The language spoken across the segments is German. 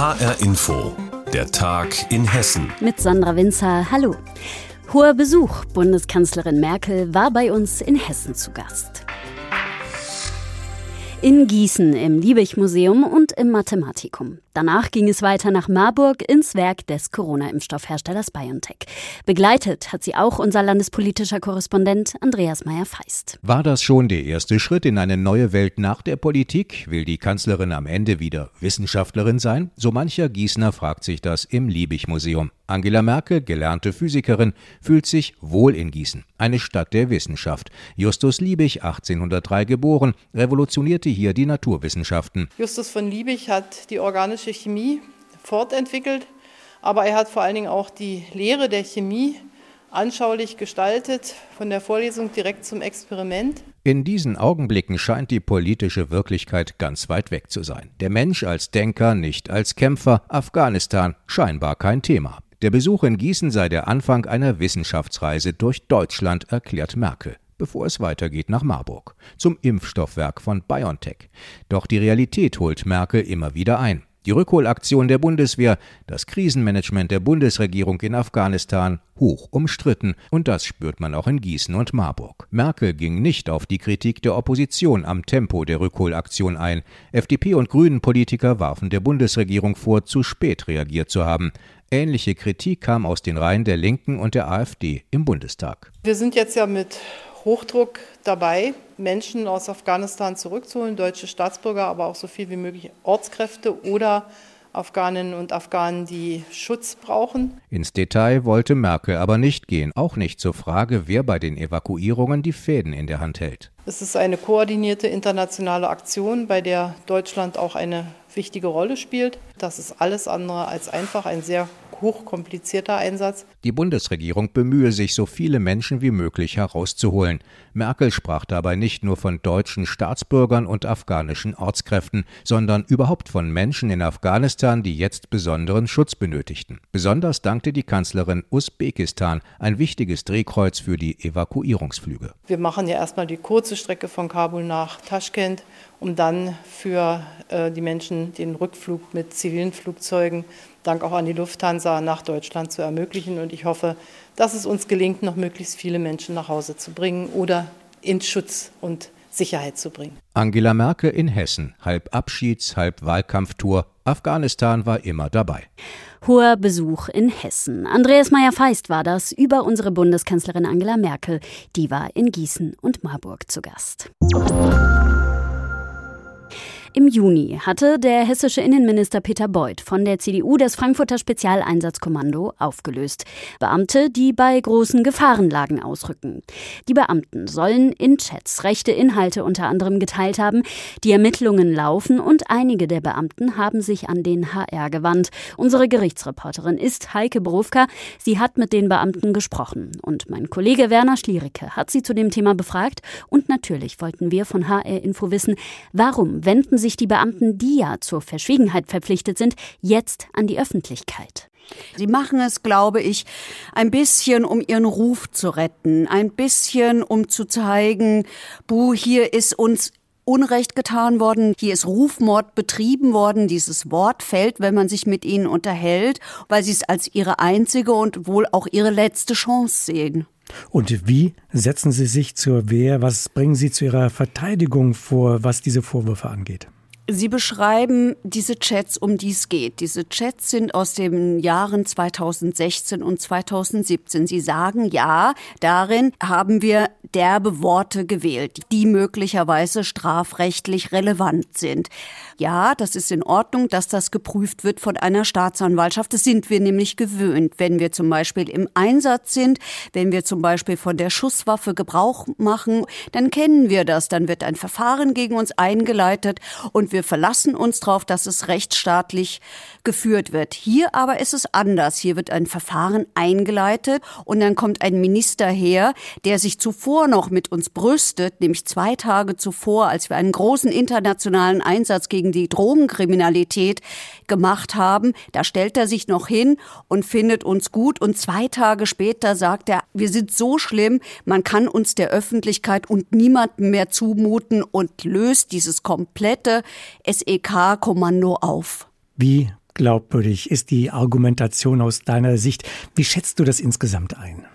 HR Info, der Tag in Hessen. Mit Sandra Winzer, hallo. Hoher Besuch. Bundeskanzlerin Merkel war bei uns in Hessen zu Gast in Gießen im Liebig-Museum und im Mathematikum. Danach ging es weiter nach Marburg ins Werk des Corona-Impfstoffherstellers BioNTech. Begleitet hat sie auch unser landespolitischer Korrespondent Andreas Meyer-Feist. War das schon der erste Schritt in eine neue Welt nach der Politik? Will die Kanzlerin am Ende wieder Wissenschaftlerin sein? So mancher Gießener fragt sich das im Liebig-Museum. Angela Merkel, gelernte Physikerin, fühlt sich wohl in Gießen, eine Stadt der Wissenschaft. Justus Liebig, 1803 geboren, revolutionierte hier die Naturwissenschaften. Justus von Liebig hat die organische Chemie fortentwickelt, aber er hat vor allen Dingen auch die Lehre der Chemie anschaulich gestaltet, von der Vorlesung direkt zum Experiment. In diesen Augenblicken scheint die politische Wirklichkeit ganz weit weg zu sein. Der Mensch als Denker, nicht als Kämpfer, Afghanistan scheinbar kein Thema. Der Besuch in Gießen sei der Anfang einer Wissenschaftsreise durch Deutschland, erklärt Merkel, bevor es weitergeht nach Marburg, zum Impfstoffwerk von BioNTech. Doch die Realität holt Merkel immer wieder ein. Die Rückholaktion der Bundeswehr, das Krisenmanagement der Bundesregierung in Afghanistan hoch umstritten und das spürt man auch in Gießen und Marburg. Merkel ging nicht auf die Kritik der Opposition am Tempo der Rückholaktion ein. FDP und Grünen Politiker warfen der Bundesregierung vor, zu spät reagiert zu haben. Ähnliche Kritik kam aus den Reihen der Linken und der AfD im Bundestag. Wir sind jetzt ja mit Hochdruck dabei, Menschen aus Afghanistan zurückzuholen, deutsche Staatsbürger, aber auch so viel wie möglich Ortskräfte oder Afghaninnen und Afghanen, die Schutz brauchen. Ins Detail wollte Merkel aber nicht gehen, auch nicht zur Frage, wer bei den Evakuierungen die Fäden in der Hand hält. Es ist eine koordinierte internationale Aktion, bei der Deutschland auch eine wichtige Rolle spielt. Das ist alles andere als einfach ein sehr hochkomplizierter Einsatz. Die Bundesregierung bemühe sich, so viele Menschen wie möglich herauszuholen. Merkel sprach dabei nicht nur von deutschen Staatsbürgern und afghanischen Ortskräften, sondern überhaupt von Menschen in Afghanistan, die jetzt besonderen Schutz benötigten. Besonders dankte die Kanzlerin Usbekistan, ein wichtiges Drehkreuz für die Evakuierungsflüge. Wir machen ja erstmal die kurze Strecke von Kabul nach Taschkent, um dann für äh, die Menschen den Rückflug mit zivilen Flugzeugen, dank auch an die Lufthansa, nach Deutschland zu ermöglichen. Und ich hoffe, dass es uns gelingt, noch möglichst viele Menschen nach Hause zu bringen oder in Schutz und Sicherheit zu bringen. Angela Merkel in Hessen, halb Abschieds-, halb Wahlkampftour. Afghanistan war immer dabei. Hoher Besuch in Hessen. Andreas Meyer-Feist war das über unsere Bundeskanzlerin Angela Merkel. Die war in Gießen und Marburg zu Gast. Im Juni hatte der hessische Innenminister Peter Beuth von der CDU das Frankfurter Spezialeinsatzkommando aufgelöst. Beamte, die bei großen Gefahrenlagen ausrücken. Die Beamten sollen in Chats rechte Inhalte unter anderem geteilt haben. Die Ermittlungen laufen und einige der Beamten haben sich an den HR gewandt. Unsere Gerichtsreporterin ist Heike Berufka. Sie hat mit den Beamten gesprochen. Und mein Kollege Werner Schliericke hat sie zu dem Thema befragt. Und natürlich wollten wir von HR Info wissen, warum wenden sich die Beamten, die ja zur Verschwiegenheit verpflichtet sind, jetzt an die Öffentlichkeit? Sie machen es, glaube ich, ein bisschen, um ihren Ruf zu retten, ein bisschen, um zu zeigen, buh, hier ist uns Unrecht getan worden, hier ist Rufmord betrieben worden. Dieses Wort fällt, wenn man sich mit ihnen unterhält, weil sie es als ihre einzige und wohl auch ihre letzte Chance sehen. Und wie setzen Sie sich zur Wehr? Was bringen Sie zu Ihrer Verteidigung vor, was diese Vorwürfe angeht? Sie beschreiben diese Chats, um die es geht. Diese Chats sind aus den Jahren 2016 und 2017. Sie sagen, ja, darin haben wir derbe Worte gewählt, die möglicherweise strafrechtlich relevant sind. Ja, das ist in Ordnung, dass das geprüft wird von einer Staatsanwaltschaft. Das sind wir nämlich gewöhnt, wenn wir zum Beispiel im Einsatz sind, wenn wir zum Beispiel von der Schusswaffe Gebrauch machen, dann kennen wir das. Dann wird ein Verfahren gegen uns eingeleitet und wir wir verlassen uns darauf, dass es rechtsstaatlich geführt wird. Hier aber ist es anders. Hier wird ein Verfahren eingeleitet und dann kommt ein Minister her, der sich zuvor noch mit uns brüstet, nämlich zwei Tage zuvor, als wir einen großen internationalen Einsatz gegen die Drogenkriminalität gemacht haben. Da stellt er sich noch hin und findet uns gut und zwei Tage später sagt er, wir sind so schlimm, man kann uns der Öffentlichkeit und niemandem mehr zumuten und löst dieses komplette SEK-Kommando auf. Wie glaubwürdig ist die Argumentation aus deiner Sicht? Wie schätzt du das insgesamt ein?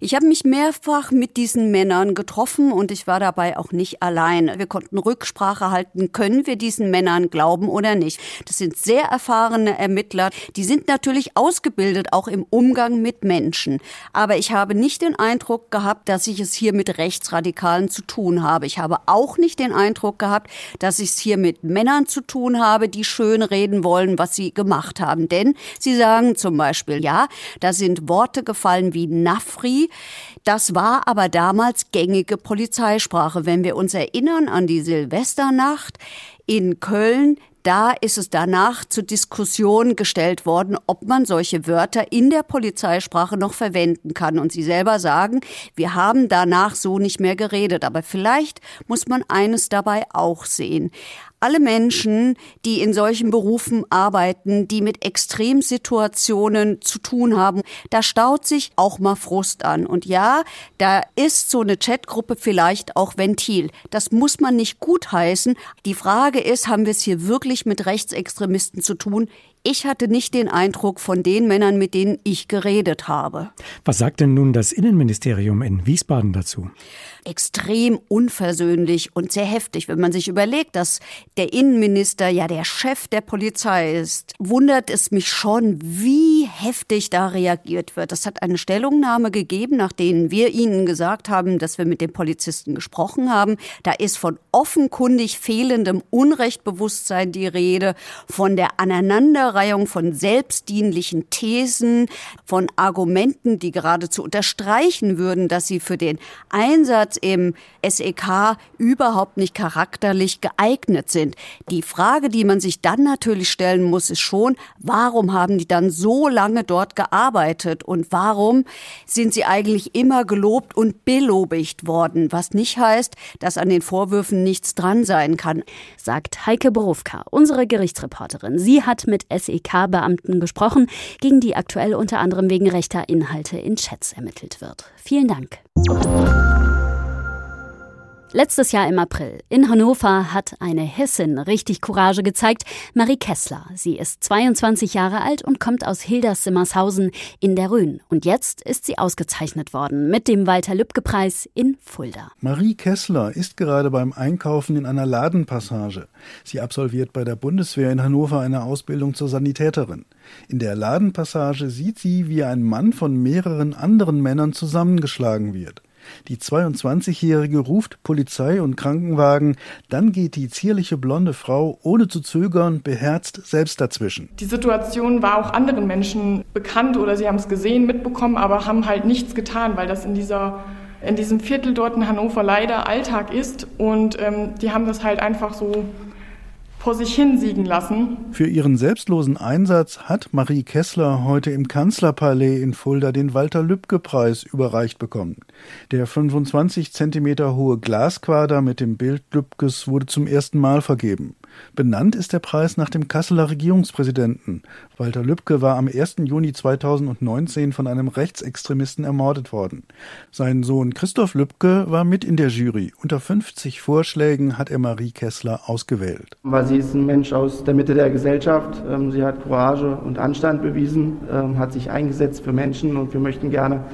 Ich habe mich mehrfach mit diesen Männern getroffen und ich war dabei auch nicht allein. Wir konnten Rücksprache halten, können wir diesen Männern glauben oder nicht. Das sind sehr erfahrene Ermittler. Die sind natürlich ausgebildet, auch im Umgang mit Menschen. Aber ich habe nicht den Eindruck gehabt, dass ich es hier mit Rechtsradikalen zu tun habe. Ich habe auch nicht den Eindruck gehabt, dass ich es hier mit Männern zu tun habe, die schön reden wollen, was sie gemacht haben. Denn sie sagen zum Beispiel, ja, da sind Worte gefallen wie Nafri, das war aber damals gängige Polizeisprache. Wenn wir uns erinnern an die Silvesternacht in Köln, da ist es danach zur Diskussion gestellt worden, ob man solche Wörter in der Polizeisprache noch verwenden kann. Und Sie selber sagen, wir haben danach so nicht mehr geredet. Aber vielleicht muss man eines dabei auch sehen alle Menschen, die in solchen Berufen arbeiten, die mit Extremsituationen zu tun haben, da staut sich auch mal Frust an. Und ja, da ist so eine Chatgruppe vielleicht auch Ventil. Das muss man nicht gutheißen. Die Frage ist, haben wir es hier wirklich mit Rechtsextremisten zu tun? Ich hatte nicht den Eindruck von den Männern, mit denen ich geredet habe. Was sagt denn nun das Innenministerium in Wiesbaden dazu? extrem unversöhnlich und sehr heftig. Wenn man sich überlegt, dass der Innenminister ja der Chef der Polizei ist, wundert es mich schon, wie heftig da reagiert wird. Das hat eine Stellungnahme gegeben, nachdem wir Ihnen gesagt haben, dass wir mit den Polizisten gesprochen haben. Da ist von offenkundig fehlendem Unrechtbewusstsein die Rede, von der Aneinanderreihung von selbstdienlichen Thesen, von Argumenten, die geradezu unterstreichen würden, dass sie für den Einsatz im SEK überhaupt nicht charakterlich geeignet sind. Die Frage, die man sich dann natürlich stellen muss, ist schon, warum haben die dann so lange dort gearbeitet und warum sind sie eigentlich immer gelobt und belobigt worden, was nicht heißt, dass an den Vorwürfen nichts dran sein kann. Sagt Heike Borowka, unsere Gerichtsreporterin. Sie hat mit SEK-Beamten gesprochen, gegen die aktuell unter anderem wegen rechter Inhalte in Chats ermittelt wird. Vielen Dank. Letztes Jahr im April in Hannover hat eine Hessin richtig Courage gezeigt, Marie Kessler. Sie ist 22 Jahre alt und kommt aus Hildersimmershausen in der Rhön. Und jetzt ist sie ausgezeichnet worden mit dem Walter-Lübcke-Preis in Fulda. Marie Kessler ist gerade beim Einkaufen in einer Ladenpassage. Sie absolviert bei der Bundeswehr in Hannover eine Ausbildung zur Sanitäterin. In der Ladenpassage sieht sie, wie ein Mann von mehreren anderen Männern zusammengeschlagen wird. Die 22-Jährige ruft Polizei und Krankenwagen, dann geht die zierliche blonde Frau ohne zu zögern beherzt selbst dazwischen. Die Situation war auch anderen Menschen bekannt oder sie haben es gesehen, mitbekommen, aber haben halt nichts getan, weil das in dieser in diesem Viertel dort in Hannover leider Alltag ist und ähm, die haben das halt einfach so vor sich hinsiegen lassen. Für ihren selbstlosen Einsatz hat Marie Kessler heute im Kanzlerpalais in Fulda den Walter-Lübcke-Preis überreicht bekommen. Der 25 Zentimeter hohe Glasquader mit dem Bild Lübkes wurde zum ersten Mal vergeben. Benannt ist der Preis nach dem Kasseler Regierungspräsidenten. Walter Lübcke war am 1. Juni 2019 von einem Rechtsextremisten ermordet worden. Sein Sohn Christoph Lübcke war mit in der Jury. Unter 50 Vorschlägen hat er Marie Kessler ausgewählt. Weil sie ist ein Mensch aus der Mitte der Gesellschaft. Ähm, sie hat Courage und Anstand bewiesen, ähm, hat sich eingesetzt für Menschen und wir möchten gerne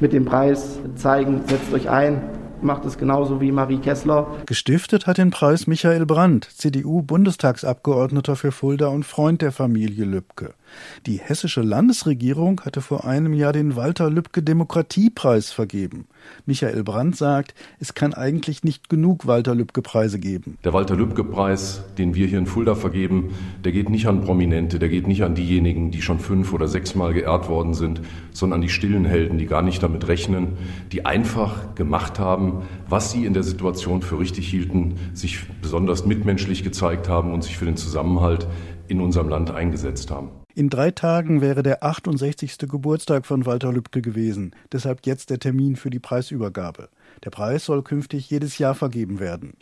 mit dem Preis zeigen, setzt euch ein, macht es genauso wie Marie Kessler. Gestiftet hat den Preis Michael Brandt, CDU-Bundestagsabgeordneter für Fulda und Freund der Familie Lübcke. Die hessische Landesregierung hatte vor einem Jahr den Walter Lübcke Demokratiepreis vergeben. Michael Brandt sagt, es kann eigentlich nicht genug Walter Lübcke Preise geben. Der Walter Lübcke Preis, den wir hier in Fulda vergeben, der geht nicht an Prominente, der geht nicht an diejenigen, die schon fünf oder sechsmal geehrt worden sind, sondern an die stillen Helden, die gar nicht damit rechnen, die einfach gemacht haben, was sie in der Situation für richtig hielten, sich besonders mitmenschlich gezeigt haben und sich für den Zusammenhalt in unserem Land eingesetzt haben. In drei Tagen wäre der 68. Geburtstag von Walter Lübcke gewesen, deshalb jetzt der Termin für die Preisübergabe. Der Preis soll künftig jedes Jahr vergeben werden.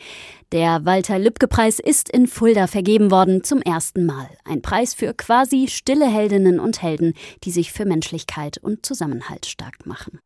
Der Walter-Lübcke-Preis ist in Fulda vergeben worden zum ersten Mal. Ein Preis für quasi stille Heldinnen und Helden, die sich für Menschlichkeit und Zusammenhalt stark machen.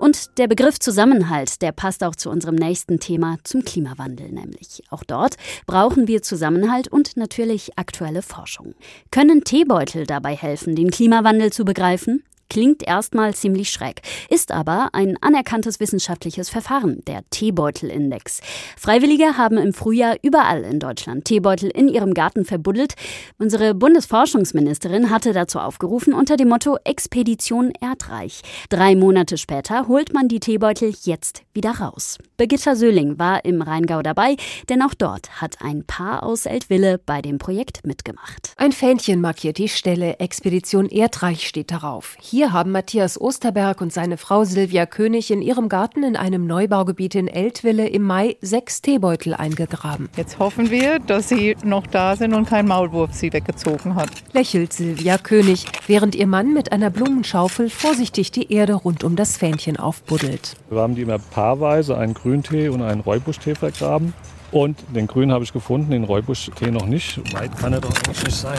Und der Begriff Zusammenhalt, der passt auch zu unserem nächsten Thema, zum Klimawandel nämlich. Auch dort brauchen wir Zusammenhalt und natürlich aktuelle Forschung. Können Teebeutel dabei helfen, den Klimawandel zu begreifen? Klingt erstmal ziemlich schräg, ist aber ein anerkanntes wissenschaftliches Verfahren, der Teebeutelindex. Freiwillige haben im Frühjahr überall in Deutschland Teebeutel in ihrem Garten verbuddelt. Unsere Bundesforschungsministerin hatte dazu aufgerufen unter dem Motto Expedition Erdreich. Drei Monate später holt man die Teebeutel jetzt wieder raus. Birgitta Söhling war im Rheingau dabei, denn auch dort hat ein Paar aus Eltville bei dem Projekt mitgemacht. Ein Fähnchen markiert die Stelle. Expedition Erdreich steht darauf. Hier hier haben Matthias Osterberg und seine Frau Silvia König in ihrem Garten in einem Neubaugebiet in Eltville im Mai sechs Teebeutel eingegraben. Jetzt hoffen wir, dass sie noch da sind und kein Maulwurf sie weggezogen hat. Lächelt Silvia König, während ihr Mann mit einer Blumenschaufel vorsichtig die Erde rund um das Fähnchen aufbuddelt. Wir haben die immer paarweise einen Grüntee und einen Räubuschtee vergraben. Und den Grün habe ich gefunden, den Räubuschtee noch nicht. Weit kann er doch nicht sein.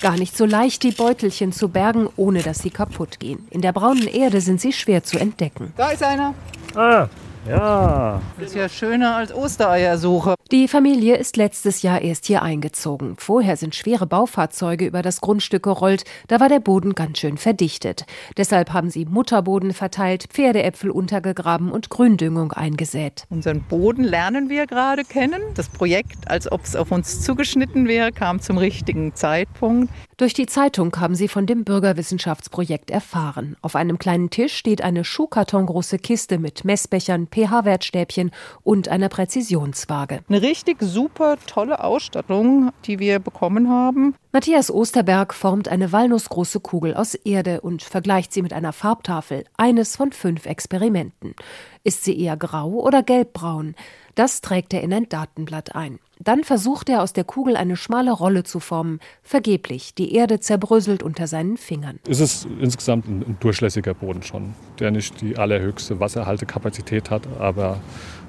Gar nicht so leicht, die Beutelchen zu bergen, ohne dass sie kaputt gehen. In der braunen Erde sind sie schwer zu entdecken. Da ist einer. Ah, ja. Das ist ja schöner als Ostereiersuche. Die Familie ist letztes Jahr erst hier eingezogen. Vorher sind schwere Baufahrzeuge über das Grundstück gerollt. Da war der Boden ganz schön verdichtet. Deshalb haben sie Mutterboden verteilt, Pferdeäpfel untergegraben und Gründüngung eingesät. Unseren Boden lernen wir gerade kennen. Das Projekt, als ob es auf uns zugeschnitten wäre, kam zum richtigen Zeitpunkt. Durch die Zeitung haben sie von dem Bürgerwissenschaftsprojekt erfahren. Auf einem kleinen Tisch steht eine schuhkartongroße Kiste mit Messbechern, pH-Wertstäbchen und einer Präzisionswaage. Eine richtig super tolle Ausstattung, die wir bekommen haben. Matthias Osterberg formt eine walnussgroße Kugel aus Erde und vergleicht sie mit einer Farbtafel, eines von fünf Experimenten. Ist sie eher grau oder gelbbraun? Das trägt er in ein Datenblatt ein. Dann versucht er aus der Kugel eine schmale Rolle zu formen. Vergeblich, die Erde zerbröselt unter seinen Fingern. Es ist insgesamt ein durchlässiger Boden schon, der nicht die allerhöchste Wasserhaltekapazität hat, aber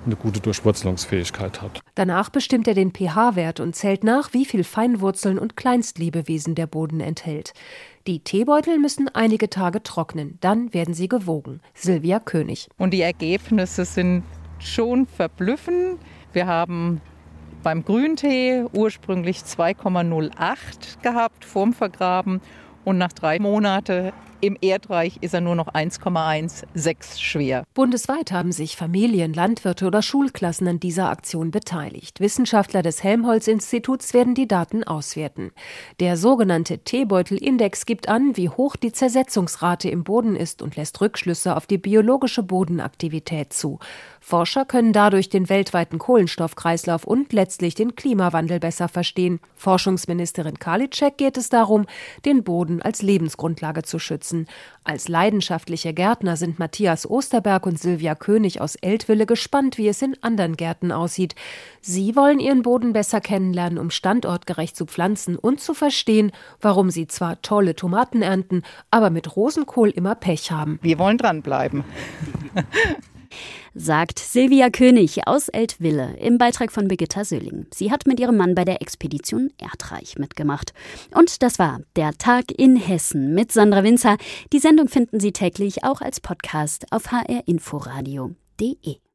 eine gute Durchwurzelungsfähigkeit hat. Danach bestimmt er den pH-Wert und zählt nach, wie viel Feinwurzeln und Kleinstlebewesen der Boden enthält. Die Teebeutel müssen einige Tage trocknen, dann werden sie gewogen. Silvia König. Und die Ergebnisse sind schon verblüffend. Wir haben beim Grüntee ursprünglich 2,08 gehabt vorm Vergraben und nach drei Monaten im Erdreich ist er nur noch 1,16 schwer. Bundesweit haben sich Familien, Landwirte oder Schulklassen an dieser Aktion beteiligt. Wissenschaftler des Helmholtz-Instituts werden die Daten auswerten. Der sogenannte Teebeutel-Index gibt an, wie hoch die Zersetzungsrate im Boden ist und lässt Rückschlüsse auf die biologische Bodenaktivität zu. Forscher können dadurch den weltweiten Kohlenstoffkreislauf und letztlich den Klimawandel besser verstehen. Forschungsministerin Karliczek geht es darum, den Boden als Lebensgrundlage zu schützen. Als leidenschaftliche Gärtner sind Matthias Osterberg und Silvia König aus Eltville gespannt, wie es in anderen Gärten aussieht. Sie wollen ihren Boden besser kennenlernen, um standortgerecht zu pflanzen und zu verstehen, warum sie zwar tolle Tomaten ernten, aber mit Rosenkohl immer Pech haben. Wir wollen dranbleiben. Sagt Silvia König aus Eltville im Beitrag von Birgitta Söhling. Sie hat mit ihrem Mann bei der Expedition Erdreich mitgemacht. Und das war der Tag in Hessen mit Sandra Winzer. Die Sendung finden Sie täglich auch als Podcast auf hrinforadio.de.